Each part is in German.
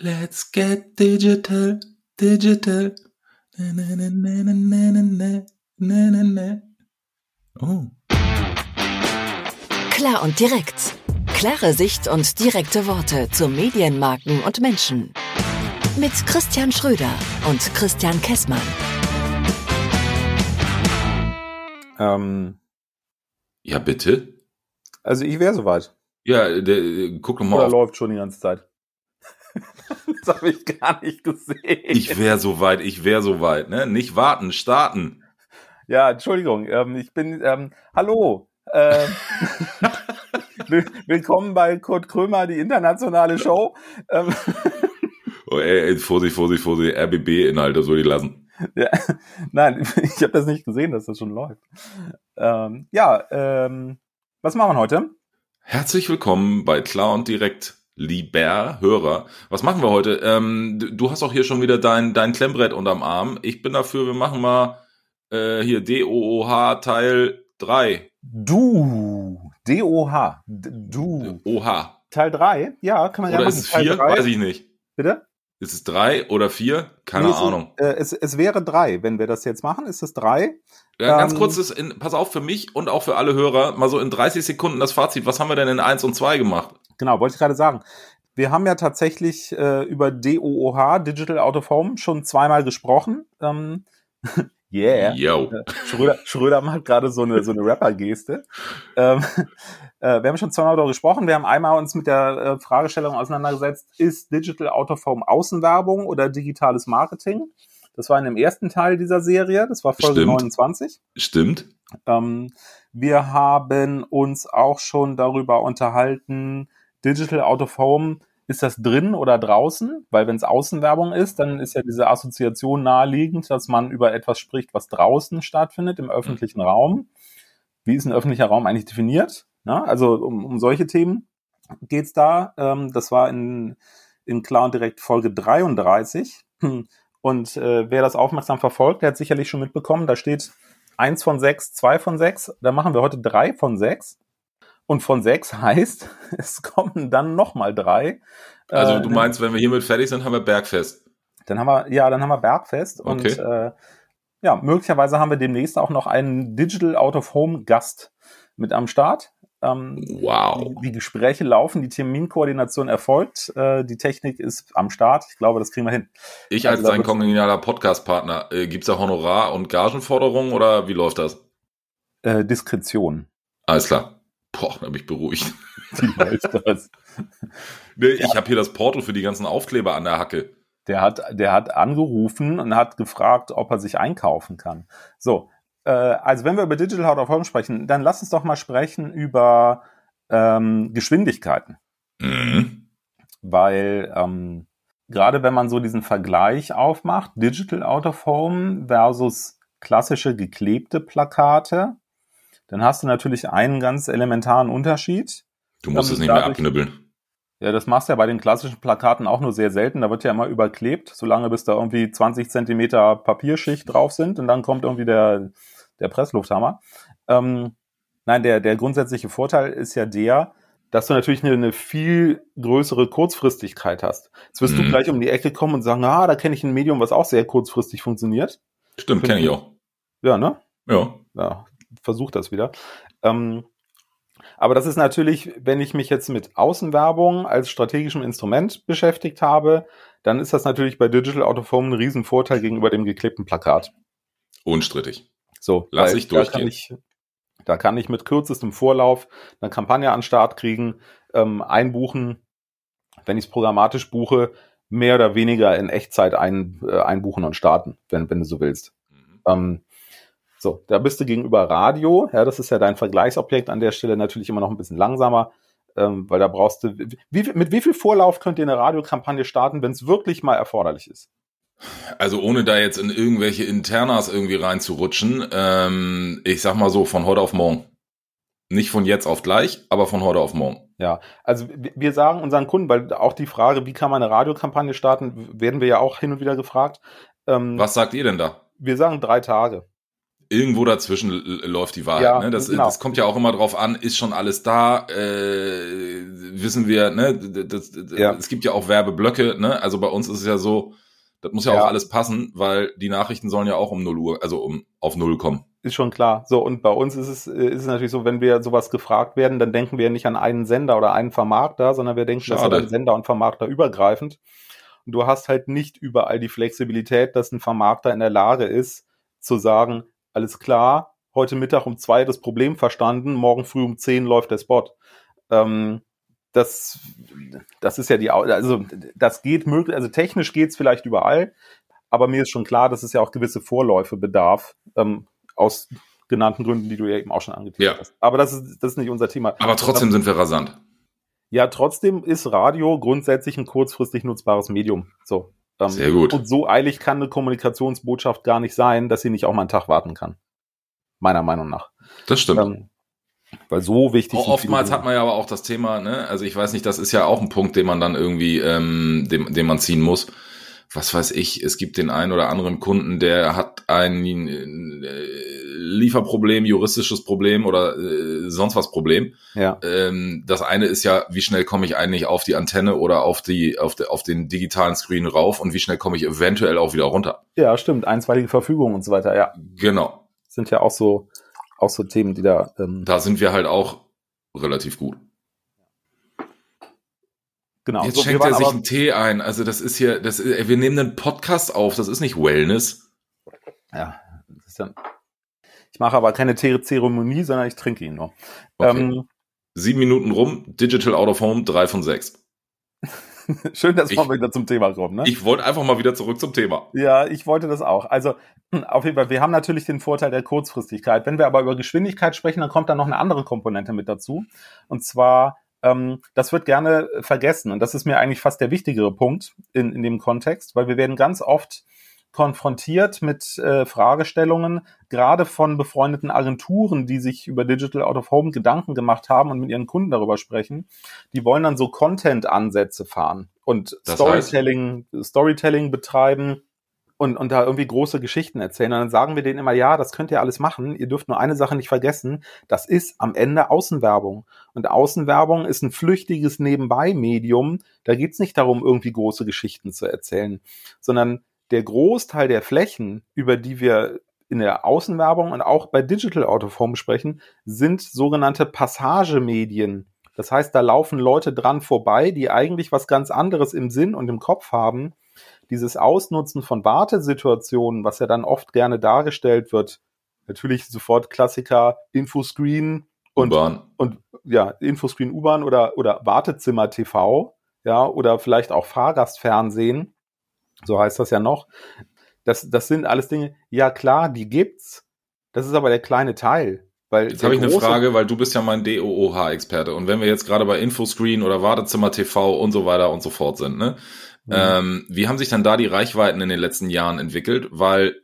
Let's get digital, digital. Na, na, na, na, na, na, na, na, na. Oh. Klar und direkt. Klare Sicht und direkte Worte zu Medienmarken und Menschen. Mit Christian Schröder und Christian Kessmann. Ähm, Ja, bitte? also ich wäre soweit. Ja, der, äh, guck doch mal Oder auf. läuft schon die ganze Zeit. Das habe ich gar nicht gesehen. Ich wäre soweit, ich wäre soweit, ne? Nicht warten, starten. ja, Entschuldigung. Ähm, ich bin. Ähm, hallo. Ähm, will- willkommen bei Kurt Krömer, die internationale Show. Ähm, Oh, ey, ey, Vorsicht, Vorsicht, Vorsicht, RBB-Inhalte soll ich lassen. ja, nein, ich habe das nicht gesehen, dass das schon läuft. Ähm, ja, ähm, was machen wir heute? Herzlich willkommen bei Klar und Direkt, lieber Hörer. Was machen wir heute? Ähm, du- hast auch hier schon wieder dein, dein Klemmbrett unterm Arm. Ich bin dafür, wir machen mal äh, hier DOOH Teil 3. Du. D-O-H. Du. OH. Teil 3? Ja, kann man ja Oder machen. ist es Teil 4? drei. Weiß ich nicht. Bitte? Ist es 3 oder 4? Keine Nee, es ist- Ahnung. Äh, es, es wäre drei. Wenn wir das jetzt machen, ist es drei. Ja, ganz ähm, kurz, ist in, pass auf für mich und auch für alle Hörer, mal so in 30 Sekunden das Fazit. Was haben wir denn in 1 und 2 gemacht? Genau, wollte ich gerade sagen. Wir haben ja tatsächlich äh, über DOOH, Digital Out of Home, schon zweimal gesprochen. Ähm, yeah. Yo. Äh, Schröder, Schröder macht gerade so eine, so eine Rapper-Geste. Ähm, äh, wir haben schon zweimal darüber gesprochen. Wir haben einmal uns mit der äh, Fragestellung auseinandergesetzt, ist Digital Out of Home Außenwerbung oder digitales Marketing? Das war in dem ersten Teil dieser Serie. Das war Folge Stimmt. 29. Stimmt. Ähm, wir haben uns auch schon darüber unterhalten, Digital Out of Home, ist das drin oder draußen? Weil wenn es Außenwerbung ist, dann ist ja diese Assoziation naheliegend, dass man über etwas spricht, was draußen stattfindet, im öffentlichen Raum. Wie ist ein öffentlicher Raum eigentlich definiert? Na, also um, um solche Themen geht's da. Ähm, das war in, in Klar und Direkt Folge 33. Und äh, wer das aufmerksam verfolgt, der hat sicherlich schon mitbekommen, da steht eins von sechs, zwei von sechs. Da machen wir heute drei von sechs. Und von sechs heißt, es kommen dann nochmal drei. Also Äh, du meinst, wenn wir hiermit fertig sind, haben wir Bergfest. Dann haben wir, ja, dann haben wir Bergfest und Okay. äh, ja, möglicherweise haben wir demnächst auch noch einen Digital Out of Home Gast mit am Start. Ähm, Wow. die, die Gespräche laufen, die Terminkoordination erfolgt, äh, die Technik ist am Start. Ich glaube, das kriegen wir hin. Ich als Also da dein kongenialer Podcast-Partner, äh, gibt's da Honorar- und Gagenforderungen oder wie läuft das? Äh, Diskretion. Alles klar. Boah, da bin ich beruhigt. Nee, Ich habe hier das Porto für die ganzen Aufkleber an der Hacke. Der hat, der hat angerufen und hat gefragt, ob er sich einkaufen kann. So, äh, also wenn wir über Digital Out of Home sprechen, dann lass uns doch mal sprechen über ähm, Geschwindigkeiten. Mhm. weil ähm, gerade wenn man so diesen Vergleich aufmacht, Digital Out of Home versus klassische geklebte Plakate, dann hast du natürlich einen ganz elementaren Unterschied. Du musst es nicht mehr dadurch- abknibbeln. Ja, das machst du ja bei den klassischen Plakaten auch nur sehr selten. Da wird ja immer überklebt, solange bis da irgendwie 20 Zentimeter Papierschicht drauf sind und dann kommt irgendwie der, der Presslufthammer. Ähm, nein, der, der grundsätzliche Vorteil ist ja der, dass du natürlich eine, eine viel größere Kurzfristigkeit hast. Jetzt wirst Mhm. du gleich um die Ecke kommen und sagen, ah, da kenne ich ein Medium, was auch sehr kurzfristig funktioniert. Stimmt, kenne ich auch. Ja, ne? Ja. ja, versuch das wieder. Ähm, aber das ist natürlich, wenn ich mich jetzt mit Außenwerbung als strategischem Instrument beschäftigt habe, dann ist das natürlich bei Digital Out of Home ein Riesenvorteil gegenüber dem geklebten Plakat. Unstrittig. So, Lass ich Da durchgehen. kann ich, da kann ich mit kürzestem Vorlauf eine Kampagne an Start kriegen, ähm, einbuchen, wenn ich es programmatisch buche, mehr oder weniger in Echtzeit ein, äh, einbuchen und starten, wenn, wenn du so willst. Mhm. Ähm, so, da bist du gegenüber Radio, ja, das ist ja dein Vergleichsobjekt an der Stelle natürlich immer noch ein bisschen langsamer, ähm, weil da brauchst du, wie, mit wie viel Vorlauf könnt ihr eine Radiokampagne starten, wenn es wirklich mal erforderlich ist? Also ohne da jetzt in irgendwelche Internas irgendwie reinzurutschen, ähm, ich sag mal so, von heute auf morgen. Nicht von jetzt auf gleich, aber von heute auf morgen. Ja, also wir wir sagen unseren Kunden, weil auch die Frage, wie kann man eine Radiokampagne starten, werden wir ja auch hin und wieder gefragt. Ähm, Was sagt ihr denn da? Wir sagen drei Tage. Irgendwo dazwischen läuft die Wahrheit. Ja, ne? das, genau. das kommt ja auch immer drauf an, ist schon alles da, äh, wissen wir, ne? Das, das, Ja. Es gibt ja auch Werbeblöcke, ne? Also bei uns ist es ja so, das muss ja, Ja. auch alles passen, weil die Nachrichten sollen ja auch um 0 Uhr, also um auf Null kommen. Ist schon klar. So, und bei uns ist es, äh, ist es natürlich so, wenn wir sowas gefragt werden, dann denken wir nicht an einen Sender oder einen Vermarkter, sondern wir denken, das ist Schade. dann Sender und Vermarkter übergreifend. Und du hast halt nicht überall die Flexibilität, dass ein Vermarkter in der Lage ist, zu sagen, alles klar, heute Mittag um zwei das Problem verstanden, morgen früh um zehn läuft der Spot. Ähm, das, das ist ja die, also das geht möglich, also technisch geht's vielleicht überall, aber mir ist schon klar, dass es ja auch gewisse Vorläufe bedarf, ähm, aus genannten Gründen, die du ja eben auch schon angeteasert Ja. hast. Aber das ist, das ist nicht unser Thema. Aber trotzdem sind wir rasant. Ja, trotzdem ist Radio grundsätzlich ein kurzfristig nutzbares Medium. So. Ähm, Sehr gut. Und so eilig kann eine Kommunikationsbotschaft gar nicht sein, dass sie nicht auch mal einen Tag warten kann. Meiner Meinung nach. Das stimmt. Ähm, weil so wichtig. sind Oftmals hat man ja aber auch das Thema, ne, also ich weiß nicht, das ist ja auch ein Punkt, den man dann irgendwie, ähm, den, den man ziehen muss. Was weiß ich, es gibt den einen oder anderen Kunden, der hat ein äh, Lieferproblem, juristisches Problem oder äh, sonst was Problem. Ja, Ähm, das eine ist ja, wie schnell komme ich eigentlich auf die Antenne oder auf die, auf, de, auf den digitalen Screen rauf und wie schnell komme ich eventuell auch wieder runter. ja, stimmt. Einstweilige Verfügung und so weiter. Ja, Genau. sind ja auch so, auch so Themen, die da. Ähm, Da sind wir halt auch relativ gut. Genau. Jetzt So, schenkt er sich aber- einen Tee ein. Also das ist hier, das ist, wir nehmen einen Podcast auf. Das ist nicht Wellness. Ja, dann. Ich mache aber keine Te- Zeremonie, sondern ich trinke ihn nur. Okay. Ähm, Sieben Minuten rum. Digital Out of Home. Drei von sechs. schön, dass wir Ich- wieder zum Thema kommen. Ne? Ich wollte einfach mal wieder zurück zum Thema. Ja, ich wollte das auch. Also hm, auf jeden Fall, wir haben natürlich den Vorteil der Kurzfristigkeit. Wenn wir aber über Geschwindigkeit sprechen, dann kommt da noch eine andere Komponente mit dazu. Und zwar, ähm, das wird gerne vergessen. Und das ist mir eigentlich fast der wichtigere Punkt in, in dem Kontext, weil wir werden ganz oft konfrontiert mit äh, Fragestellungen, gerade von befreundeten Agenturen, die sich über Digital Out of Home Gedanken gemacht haben und mit ihren Kunden darüber sprechen. Die wollen dann so Content-Ansätze fahren und Das heißt? Storytelling, Storytelling betreiben und, und da irgendwie große Geschichten erzählen. Und dann sagen wir denen immer, ja, das könnt ihr alles machen. Ihr dürft nur eine Sache nicht vergessen. Das ist am Ende Außenwerbung. Und Außenwerbung ist ein flüchtiges Nebenbei-Medium. Da geht's nicht darum, irgendwie große Geschichten zu erzählen, sondern der Großteil der Flächen, über die wir in der Außenwerbung und auch bei Digital Out of Home sprechen, sind sogenannte Passagemedien. Das heißt, da laufen Leute dran vorbei, die eigentlich was ganz anderes im Sinn und im Kopf haben. Dieses Ausnutzen von Wartesituationen, was ja dann oft gerne dargestellt wird, natürlich sofort Klassiker, Infoscreen und und ja, Infoscreen U-Bahn oder, oder Wartezimmer TV, ja, oder vielleicht auch Fahrgastfernsehen, so heißt das ja noch. Das, das sind alles Dinge, ja klar, die gibt's. Das ist aber der kleine Teil. Weil Jetzt habe ich eine Frage, weil du bist ja mein DOOH-Experte. Und wenn wir jetzt gerade bei Infoscreen oder Wartezimmer TV und so weiter und so fort sind, ne? Mhm. Ähm, wie haben sich dann da die Reichweiten in den letzten Jahren entwickelt? Weil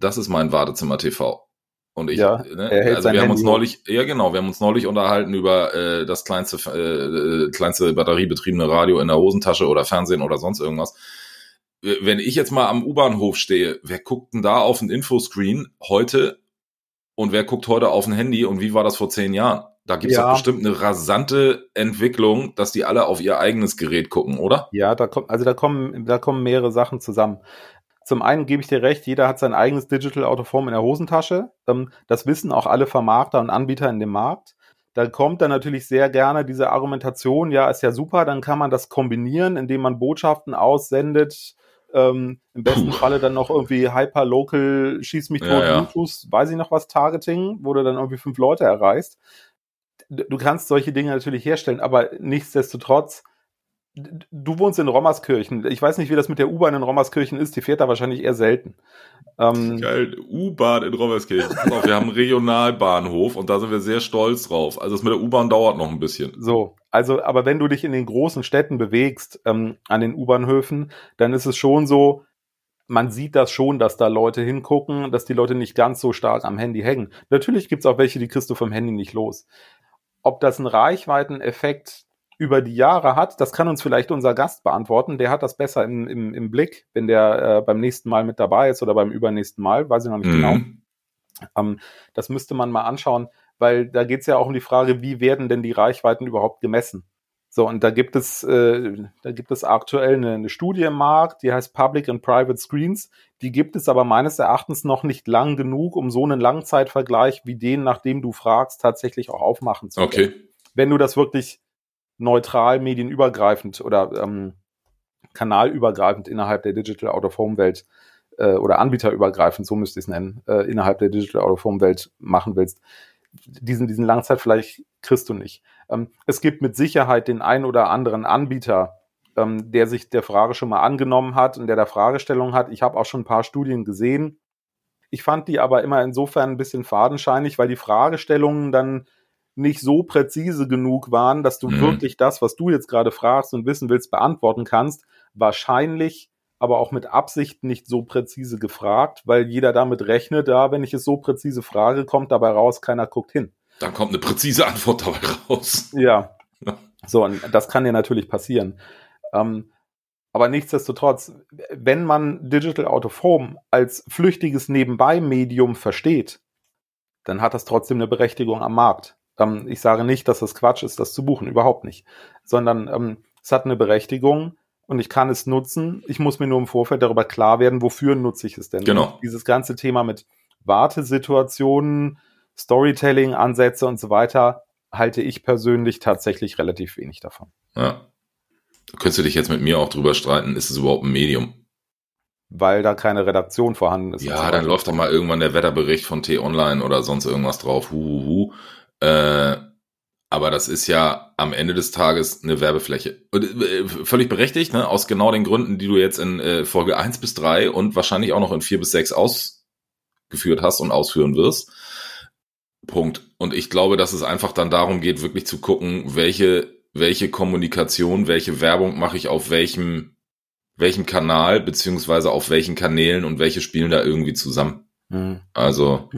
das ist mein Wartezimmer TV. Und ich, Ja, ne? also wir haben uns Handy hoch. neulich, ja genau, wir haben uns neulich unterhalten über äh, das kleinste, äh, kleinste batteriebetriebene Radio in der Hosentasche oder Fernsehen oder sonst irgendwas. Wenn ich jetzt mal am U-Bahnhof stehe, wer guckt denn da auf den Infoscreen heute und wer guckt heute auf ein Handy und wie war das vor zehn Jahren? Da gibt es Ja. bestimmt eine rasante Entwicklung, dass die alle auf ihr eigenes Gerät gucken, oder? Ja, da kommt, also da kommen, da kommen mehrere Sachen zusammen. Zum einen gebe ich dir recht, jeder hat sein eigenes Digital Out of Home in der Hosentasche. Ähm, Das wissen auch alle Vermarkter und Anbieter in dem Markt. Da kommt dann natürlich sehr gerne diese Argumentation, ja, ist ja super, dann kann man das kombinieren, indem man Botschaften aussendet. Ähm, Im besten Puh. Falle dann noch irgendwie Hyper-Local, schieß mich tot, Ja, ja. Bluetooth, weiß ich noch was, Targeting, wo du dann irgendwie fünf Leute erreichst. Du kannst solche Dinge natürlich herstellen, aber nichtsdestotrotz, du wohnst in Rommerskirchen. Ich weiß nicht, wie das mit der U-Bahn in Rommerskirchen ist. Die fährt da wahrscheinlich eher selten. Ähm, Geil, U-Bahn in Rommerskirchen. Auf, wir haben einen Regionalbahnhof und da sind wir sehr stolz drauf. Also das mit der U-Bahn dauert noch ein bisschen. so, also, aber wenn du dich in den großen Städten bewegst, ähm, an den U-Bahnhöfen, dann ist es schon so, man sieht das schon, dass da Leute hingucken, dass die Leute nicht ganz so stark am Handy hängen. Natürlich gibt's auch welche, die kriegst du vom Handy nicht los. Ob das einen Reichweiteneffekt über die Jahre hat, das kann uns vielleicht unser Gast beantworten. Der hat das besser im, im, im Blick, wenn der äh, beim nächsten Mal mit dabei ist oder beim übernächsten Mal, weiß ich noch nicht genau. Mhm. Ähm, das müsste man mal anschauen, weil da geht es ja auch um die Frage, wie werden denn die Reichweiten überhaupt gemessen? So, und da gibt es, äh, da gibt es aktuell eine, eine Studie im Markt, die heißt Public and Private Screens. Die gibt es aber meines Erachtens noch nicht lang genug, um so einen Langzeitvergleich wie den, nach dem du fragst, tatsächlich auch aufmachen zu können. Okay. Wenn du das wirklich neutral, medienübergreifend oder ähm, kanalübergreifend innerhalb der Digital Out of Home Welt äh, oder anbieterübergreifend, so müsste ich es nennen, äh, innerhalb der Digital Out of Home Welt machen willst, diesen, diesen Langzeitvergleich kriegst du nicht. Ähm, es gibt mit Sicherheit den einen oder anderen Anbieter, ähm, der sich der Frage schon mal angenommen hat und der da Fragestellungen hat. Ich habe auch schon ein paar Studien gesehen. Ich fand die aber immer insofern ein bisschen fadenscheinig, weil die Fragestellungen dann nicht so präzise genug waren, dass du Mhm. wirklich das, was du jetzt gerade fragst und wissen willst, beantworten kannst. Wahrscheinlich aber auch mit Absicht nicht so präzise gefragt, weil jeder damit rechnet, ja, wenn ich es so präzise frage, kommt dabei raus, keiner guckt hin. Dann kommt eine präzise Antwort dabei raus. Ja. Ja. So, und das kann dir natürlich passieren. Ähm, aber nichtsdestotrotz, wenn man Digital Out of Home als flüchtiges Nebenbei-Medium versteht, dann hat das trotzdem eine Berechtigung am Markt. Ähm, ich sage nicht, dass das Quatsch ist, das zu buchen, überhaupt nicht. Sondern ähm, es hat eine Berechtigung und ich kann es nutzen. Ich muss mir nur im Vorfeld darüber klar werden, wofür nutze ich es denn. Genau. Und dieses ganze Thema mit Wartesituationen, Storytelling-Ansätze und so weiter, halte ich persönlich tatsächlich relativ wenig davon. Ja. Da könntest du dich jetzt mit mir auch drüber streiten, ist es überhaupt ein Medium? Weil da keine Redaktion vorhanden ist. Ja, dann läuft doch mal irgendwann der Wetterbericht von T-Online oder sonst irgendwas drauf. Huhuhu. Äh, aber das ist ja am Ende des Tages eine Werbefläche. Und, äh, völlig berechtigt, ne? aus genau den Gründen, die du jetzt in äh, Folge 1 bis 3 und wahrscheinlich auch noch in 4 bis 6 ausgeführt hast und ausführen wirst. Punkt. Und ich glaube, dass es einfach dann darum geht, wirklich zu gucken, welche, welche Kommunikation, welche Werbung mache ich auf welchem, welchem Kanal, beziehungsweise auf welchen Kanälen und welche spielen da irgendwie zusammen. Mhm. Also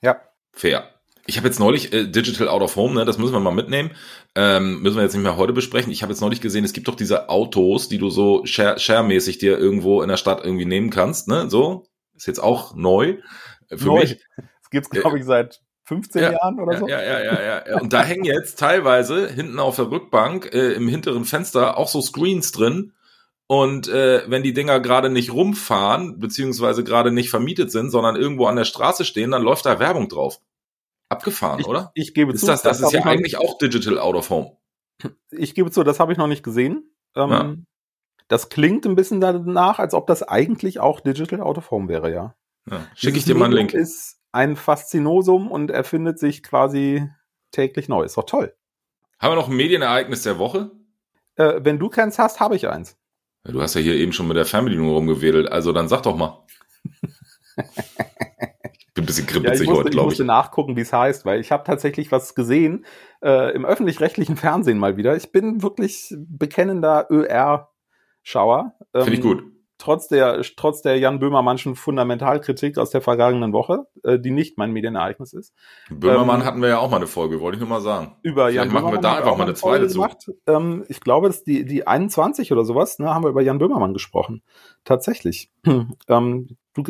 Ja. fair. Ich habe jetzt neulich äh, Digital Out of Home, ne, das müssen wir mal mitnehmen. Ähm, müssen wir jetzt nicht mehr heute besprechen. Ich habe jetzt neulich gesehen, es gibt doch diese Autos, die du so share- share-mäßig dir irgendwo in der Stadt irgendwie nehmen kannst. Ne, so ist jetzt auch neu äh, für Neu. mich. Das gibt's, glaube ich, seit 15 Ja. Jahren oder Ja, so. ja, ja, ja, ja, ja. Und da hängen jetzt teilweise hinten auf der Rückbank äh, im hinteren Fenster auch so Screens drin. Und äh, wenn die Dinger gerade nicht rumfahren, beziehungsweise gerade nicht vermietet sind, sondern irgendwo an der Straße stehen, dann läuft da Werbung drauf. Abgefahren, Ich, oder? ich gebe Ist zu, das, das ist hab ja eigentlich auch Digital Out of Home. Ich gebe zu, das habe ich noch nicht gesehen. Ähm, Ja. Das klingt ein bisschen danach, als ob das eigentlich auch Digital Out of Home wäre, ja. Ja. Schicke ich dir mal einen Link. ist ein Faszinosum und erfindet sich quasi täglich neu. Ist doch toll. Haben wir noch ein Medienereignis der Woche? Äh, wenn du keins hast, habe ich eins. Ja, Du hast ja hier eben schon mit der Fernbedienung rumgewedelt, also dann sag doch mal. Ich bin ein bisschen Ja, ich kribbelig musste, heute, ich glaube ich. musste nachgucken, wie es heißt, weil ich habe tatsächlich was gesehen äh, im öffentlich-rechtlichen Fernsehen mal wieder. Ich bin wirklich bekennender ÖR-Schauer. Ähm, Finde ich gut. Trotz der, trotz der Jan Böhmermannschen Fundamentalkritik aus der vergangenen Woche, äh, die nicht mein Medienereignis ist. Böhmermann ähm, hatten wir ja auch mal eine Folge, wollte ich nur mal sagen. Über Vielleicht Jan machen wir Böhmermann da einfach mal eine zweite zu. Ähm, ich glaube, dass die, die 21 oder sowas, ne, haben wir über Jan Böhmermann gesprochen. Tatsächlich. ähm, du,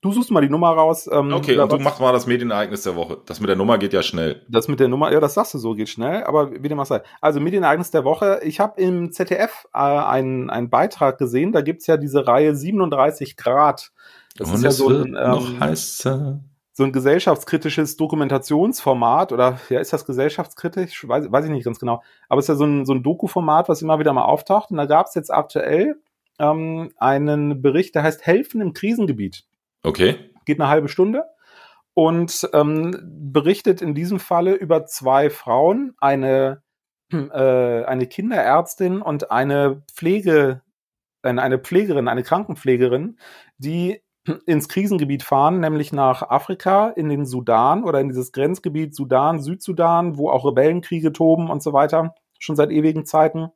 du suchst mal die Nummer raus. Ähm, Okay, und du was- machst mal das Medienereignis der Woche. Das mit der Nummer geht ja schnell. Das mit der Nummer, ja, das sagst du so, geht schnell, aber wie dem auch sei. Also Medienereignis der Woche. Ich habe im ZDF äh, einen, einen Beitrag gesehen, da gibt's ja diese Reihe 37 Grad. Das ist ja so ein, ähm, heißer. so ein gesellschaftskritisches Dokumentationsformat oder ja, ist das gesellschaftskritisch? Weiß, weiß ich nicht ganz genau. Aber es ist ja so ein, so ein Doku-Format, was immer wieder mal auftaucht. Und da gab's jetzt aktuell ähm, einen Bericht, der heißt Helfen im Krisengebiet Okay. geht eine halbe Stunde und ähm, berichtet in diesem Falle über zwei Frauen, eine, äh, eine Kinderärztin und eine Pflege, eine, eine Pflegerin, eine Krankenpflegerin, die ins Krisengebiet fahren, nämlich nach Afrika, in den Sudan oder in dieses Grenzgebiet Sudan, Südsudan, wo auch Rebellenkriege toben und so weiter, schon seit ewigen Zeiten.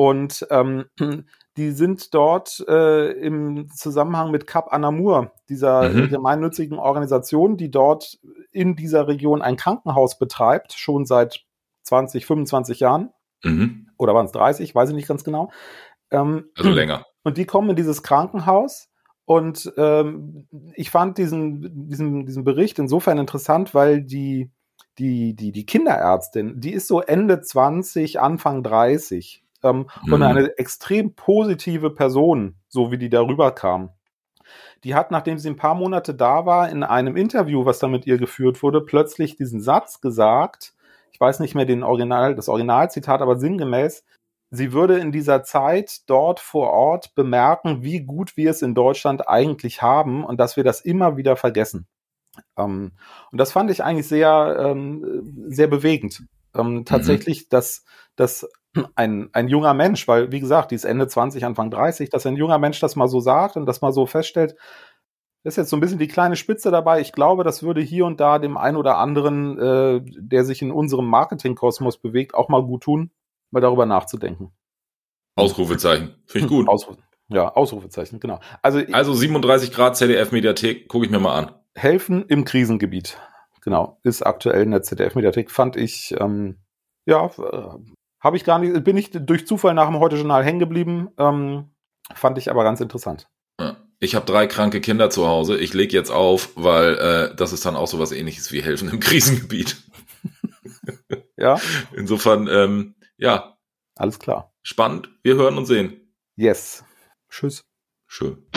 Und ähm, die sind dort äh, im Zusammenhang mit Cap Anamur, dieser Mhm. gemeinnützigen Organisation, die dort in dieser Region ein Krankenhaus betreibt, schon seit 20, 25 Jahren. Mhm. Oder waren es 30, weiß ich nicht ganz genau. Ähm, Also länger. und die kommen in dieses Krankenhaus Und ähm, ich fand diesen, diesen, diesen Bericht insofern interessant, weil die, die, die, die Kinderärztin, die ist so Ende 20, Anfang 30 ähm, mhm. und eine extrem positive Person, so wie die darüber kam. Die hat, nachdem sie ein paar Monate da war, in einem Interview, was da mit ihr geführt wurde, plötzlich diesen Satz gesagt, ich weiß nicht mehr den Original, das Originalzitat, aber sinngemäß, sie würde in dieser Zeit dort vor Ort bemerken, wie gut wir es in Deutschland eigentlich haben und dass wir das immer wieder vergessen. Ähm, und das fand ich eigentlich sehr, ähm, sehr bewegend. Ähm, mhm. tatsächlich, mhm. dass, dass ein, ein junger Mensch, weil, wie gesagt, die ist Ende 20, Anfang 30, dass ein junger Mensch das mal so sagt und das mal so feststellt, ist jetzt so ein bisschen die kleine Spitze dabei. Ich glaube, das würde hier und da dem einen oder anderen, äh, der sich in unserem Marketingkosmos bewegt, auch mal gut tun, mal darüber nachzudenken. Ausrufezeichen. Finde ich gut. Ausrufe, ja, Ausrufezeichen, genau. Also, also 37 Grad ZDF-Mediathek, gucke ich mir mal an. Helfen im Krisengebiet. Genau, ist aktuell in der ZDF-Mediathek, fand ich, ähm, ja, habe ich gar nicht, bin ich durch Zufall nach dem Heute-Journal hängen geblieben, ähm, fand ich aber ganz interessant. Ich habe drei kranke Kinder zu Hause. Ich leg jetzt auf, weil äh, das ist dann auch so was ähnliches wie Helfen im Krisengebiet. ja. Insofern, ähm, ja. Alles klar. Spannend. Wir hören und sehen. Yes. Tschüss. Schön.